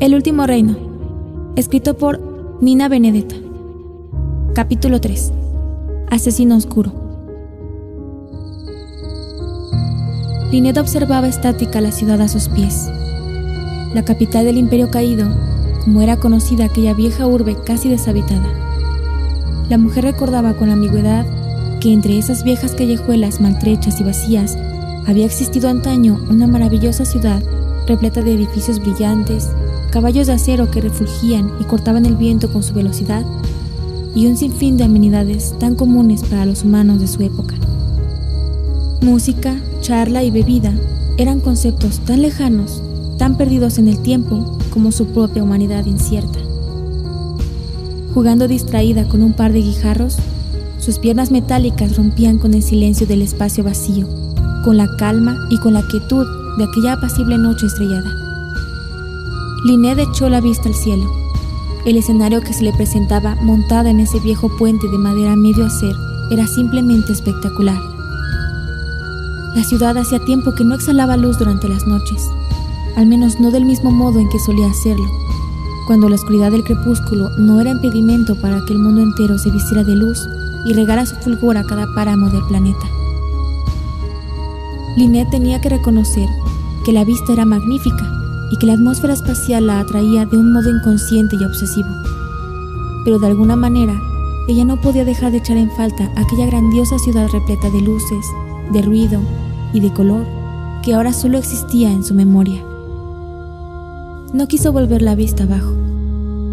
El último reino. Escrito por Nina Benedetta. Capítulo 3. Asesino oscuro. Linet observaba estática la ciudad a sus pies. La capital del imperio caído, como era conocida aquella vieja urbe casi deshabitada. La mujer recordaba con ambigüedad que entre esas viejas callejuelas maltrechas y vacías había existido antaño una maravillosa ciudad repleta de edificios brillantes, caballos de acero que refulgían y cortaban el viento con su velocidad, y un sinfín de amenidades tan comunes para los humanos de su época. Música, charla y bebida eran conceptos tan lejanos, tan perdidos en el tiempo como su propia humanidad incierta. Jugando distraída con un par de guijarros, sus piernas metálicas rompían con el silencio del espacio vacío, con la calma y con la quietud de aquella apacible noche estrellada. Linet echó la vista al cielo. El escenario que se le presentaba montada en ese viejo puente de madera medio hacer era simplemente espectacular. La ciudad hacía tiempo que no exhalaba luz durante las noches, al menos no del mismo modo en que solía hacerlo, cuando la oscuridad del crepúsculo no era impedimento para que el mundo entero se vistiera de luz y regara su fulgor a cada páramo del planeta. Linet tenía que reconocer que la vista era magnífica y que la atmósfera espacial la atraía de un modo inconsciente y obsesivo. Pero de alguna manera, ella no podía dejar de echar en falta aquella grandiosa ciudad repleta de luces, de ruido y de color que ahora solo existía en su memoria. No quiso volver la vista abajo.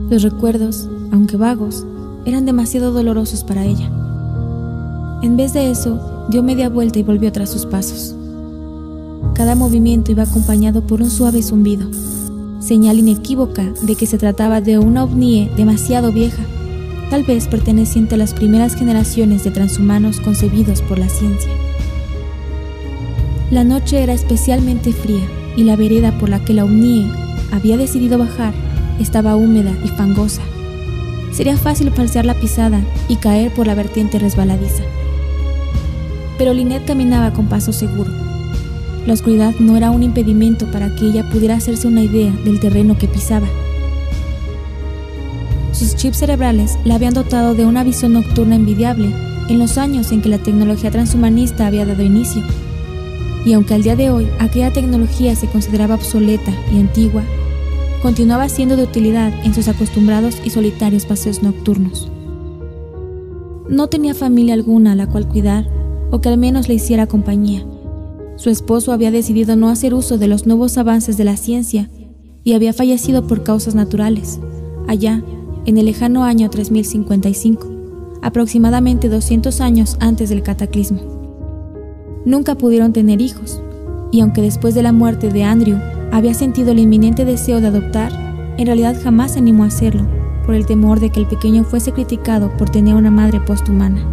Los recuerdos, aunque vagos, eran demasiado dolorosos para ella. En vez de eso, dio media vuelta y volvió tras sus pasos. Cada movimiento iba acompañado por un suave zumbido, señal inequívoca de que se trataba de una ovnie demasiado vieja, tal vez perteneciente a las primeras generaciones de transhumanos concebidos por la ciencia. La noche era especialmente fría y la vereda por la que la ovnie había decidido bajar estaba húmeda y fangosa. Sería fácil falsear la pisada y caer por la vertiente resbaladiza. Pero Linet caminaba con paso seguro la oscuridad no era un impedimento para que ella pudiera hacerse una idea del terreno que pisaba. Sus chips cerebrales la habían dotado de una visión nocturna envidiable en los años en que la tecnología transhumanista había dado inicio. Y aunque al día de hoy aquella tecnología se consideraba obsoleta y antigua, continuaba siendo de utilidad en sus acostumbrados y solitarios paseos nocturnos. No tenía familia alguna a la cual cuidar o que al menos le hiciera compañía. Su esposo había decidido no hacer uso de los nuevos avances de la ciencia y había fallecido por causas naturales, allá, en el lejano año 3055, aproximadamente 200 años antes del cataclismo. Nunca pudieron tener hijos, y aunque después de la muerte de Andrew había sentido el inminente deseo de adoptar, en realidad jamás se animó a hacerlo, por el temor de que el pequeño fuese criticado por tener una madre posthumana.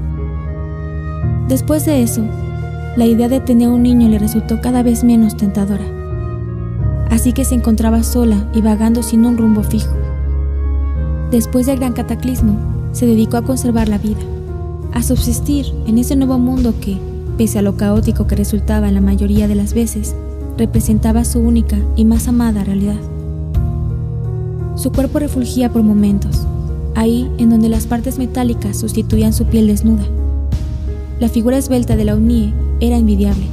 Después de eso, la idea de tener un niño le resultó cada vez menos tentadora. Así que se encontraba sola y vagando sin un rumbo fijo. Después del gran cataclismo, se dedicó a conservar la vida, a subsistir en ese nuevo mundo que, pese a lo caótico que resultaba en la mayoría de las veces, representaba su única y más amada realidad. Su cuerpo refulgía por momentos, ahí en donde las partes metálicas sustituían su piel desnuda. La figura esbelta de la Unie era envidiable,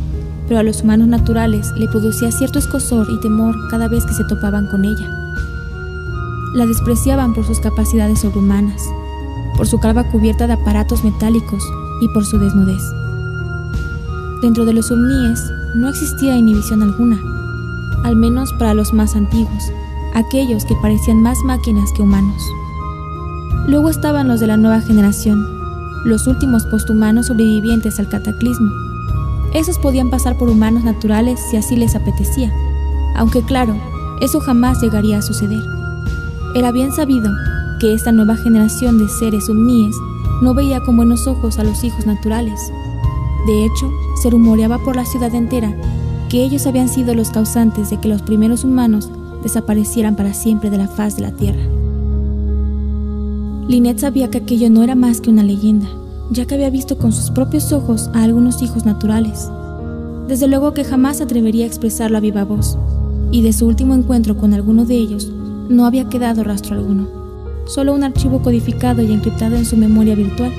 pero a los humanos naturales le producía cierto escosor y temor cada vez que se topaban con ella. La despreciaban por sus capacidades sobrehumanas, por su calva cubierta de aparatos metálicos y por su desnudez. Dentro de los omníes no existía inhibición alguna, al menos para los más antiguos, aquellos que parecían más máquinas que humanos. Luego estaban los de la nueva generación, los últimos posthumanos sobrevivientes al cataclismo, esos podían pasar por humanos naturales si así les apetecía, aunque claro, eso jamás llegaría a suceder. Era bien sabido que esta nueva generación de seres omníes no veía con buenos ojos a los hijos naturales. De hecho, se rumoreaba por la ciudad entera que ellos habían sido los causantes de que los primeros humanos desaparecieran para siempre de la faz de la Tierra. Linet sabía que aquello no era más que una leyenda, ya que había visto con sus propios ojos a algunos hijos naturales. Desde luego que jamás atrevería a expresarlo a viva voz, y de su último encuentro con alguno de ellos, no había quedado rastro alguno, solo un archivo codificado y encriptado en su memoria virtual.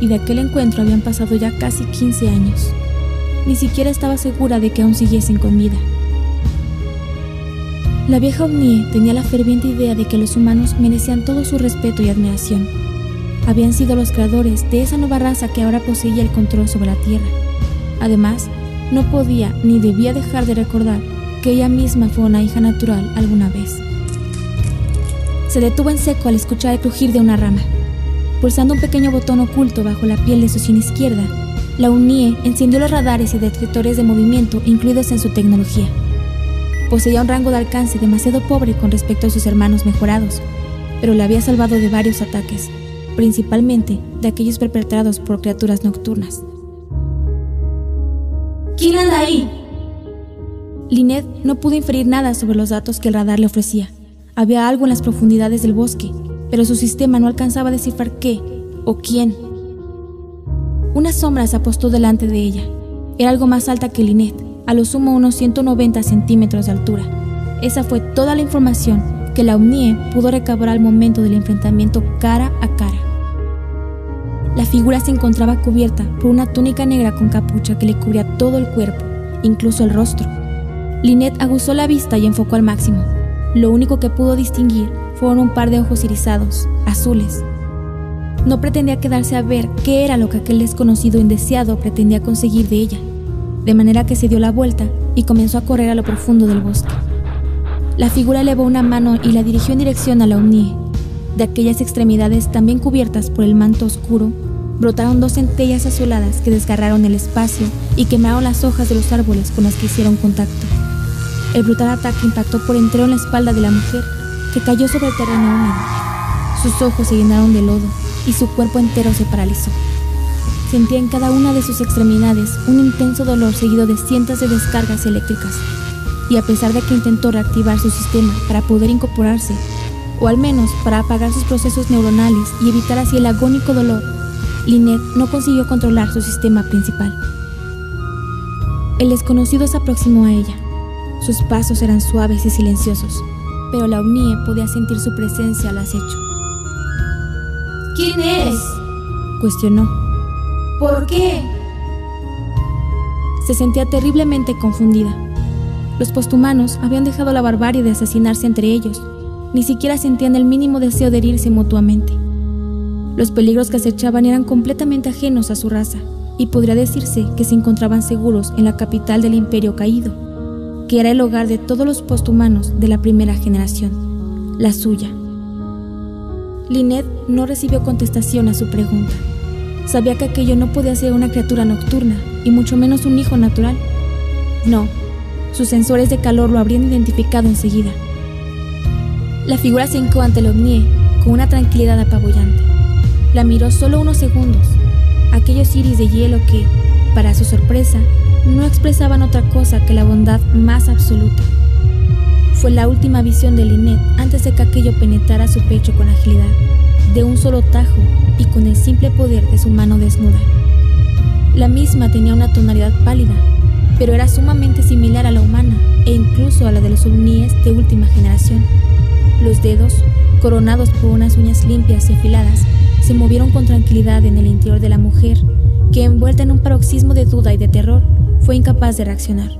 Y de aquel encuentro habían pasado ya casi 15 años. Ni siquiera estaba segura de que aún siguiesen con vida. La vieja Omnie tenía la ferviente idea de que los humanos merecían todo su respeto y admiración. Habían sido los creadores de esa nueva raza que ahora poseía el control sobre la Tierra. Además, no podía ni debía dejar de recordar que ella misma fue una hija natural alguna vez. Se detuvo en seco al escuchar el crujir de una rama. Pulsando un pequeño botón oculto bajo la piel de su sien izquierda, la UNIE encendió los radares y detectores de movimiento incluidos en su tecnología. Poseía un rango de alcance demasiado pobre con respecto a sus hermanos mejorados, pero le había salvado de varios ataques, principalmente de aquellos perpetrados por criaturas nocturnas. ¿Quién anda ahí? Linet no pudo inferir nada sobre los datos que el radar le ofrecía. Había algo en las profundidades del bosque, pero su sistema no alcanzaba a descifrar qué o quién. Una sombra se apostó delante de ella. Era algo más alta que Linet, a lo sumo unos 190 centímetros de altura. Esa fue toda la información que la Omnie pudo recabar al momento del enfrentamiento cara a cara. La figura se encontraba cubierta por una túnica negra con capucha que le cubría todo el cuerpo, incluso el rostro. Linet aguzó la vista y enfocó al máximo. Lo único que pudo distinguir fueron un par de ojos irisados, azules. No pretendía quedarse a ver qué era lo que aquel desconocido indeseado pretendía conseguir de ella, de manera que se dio la vuelta y comenzó a correr a lo profundo del bosque. La figura elevó una mano y la dirigió en dirección a la Omnie. De aquellas extremidades también cubiertas por el manto oscuro, brotaron dos centellas azuladas que desgarraron el espacio y quemaron las hojas de los árboles con las que hicieron contacto. El brutal ataque impactó por entero en la espalda de la mujer, que cayó sobre el terreno húmedo. Sus ojos se llenaron de lodo y su cuerpo entero se paralizó. Sentía en cada una de sus extremidades un intenso dolor seguido de cientos de descargas eléctricas. Y a pesar de que intentó reactivar su sistema para poder incorporarse, o al menos para apagar sus procesos neuronales y evitar así el agónico dolor, Lynette no consiguió controlar su sistema principal. El desconocido se aproximó a ella sus pasos eran suaves y silenciosos, pero la Omnie podía sentir su presencia al acecho. ¿Quién eres? cuestionó. ¿Por qué? Se sentía terriblemente confundida. Los posthumanos habían dejado la barbarie de asesinarse entre ellos. Ni siquiera sentían el mínimo deseo de herirse mutuamente. Los peligros que acechaban eran completamente ajenos a su raza, y podría decirse que se encontraban seguros en la capital del imperio caído que era el hogar de todos los posthumanos de la primera generación, la suya. Lynette no recibió contestación a su pregunta. Sabía que aquello no podía ser una criatura nocturna, y mucho menos un hijo natural. No, sus sensores de calor lo habrían identificado enseguida. La figura se hincó ante el ovnie con una tranquilidad apabullante. La miró solo unos segundos, aquellos iris de hielo que, para su sorpresa, no expresaban otra cosa que la bondad más absoluta. Fue la última visión de Lynette antes de que aquello penetrara su pecho con agilidad, de un solo tajo y con el simple poder de su mano desnuda. La misma tenía una tonalidad pálida, pero era sumamente similar a la humana e incluso a la de los ovníes de última generación. Los dedos, coronados por unas uñas limpias y afiladas, se movieron con tranquilidad en el interior de la mujer, que envuelta en un paroxismo de duda y de terror, fue incapaz de reaccionar.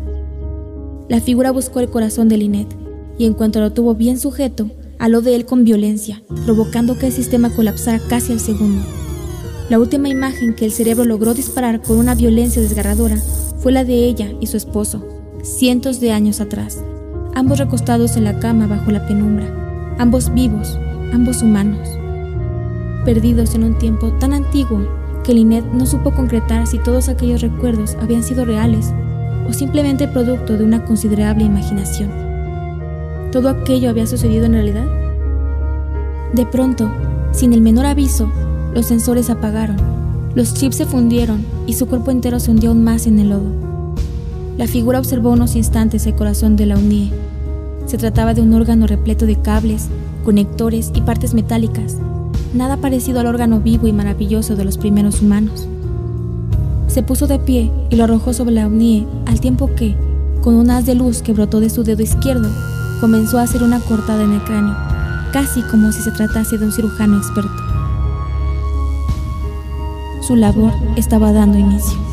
La figura buscó el corazón de Lynette y en cuanto lo tuvo bien sujeto, aló de él con violencia, provocando que el sistema colapsara casi al segundo. La última imagen que el cerebro logró disparar con una violencia desgarradora fue la de ella y su esposo, cientos de años atrás, ambos recostados en la cama bajo la penumbra, ambos vivos, ambos humanos, perdidos en un tiempo tan antiguo que Lynette no supo concretar si todos aquellos recuerdos habían sido reales o simplemente producto de una considerable imaginación. ¿Todo aquello había sucedido en realidad? De pronto, sin el menor aviso, los sensores apagaron, los chips se fundieron y su cuerpo entero se hundió aún más en el lodo. La figura observó unos instantes el corazón de la UNIE. Se trataba de un órgano repleto de cables, conectores y partes metálicas nada parecido al órgano vivo y maravilloso de los primeros humanos. Se puso de pie y lo arrojó sobre la Omnie al tiempo que, con un haz de luz que brotó de su dedo izquierdo, comenzó a hacer una cortada en el cráneo, casi como si se tratase de un cirujano experto. Su labor estaba dando inicio.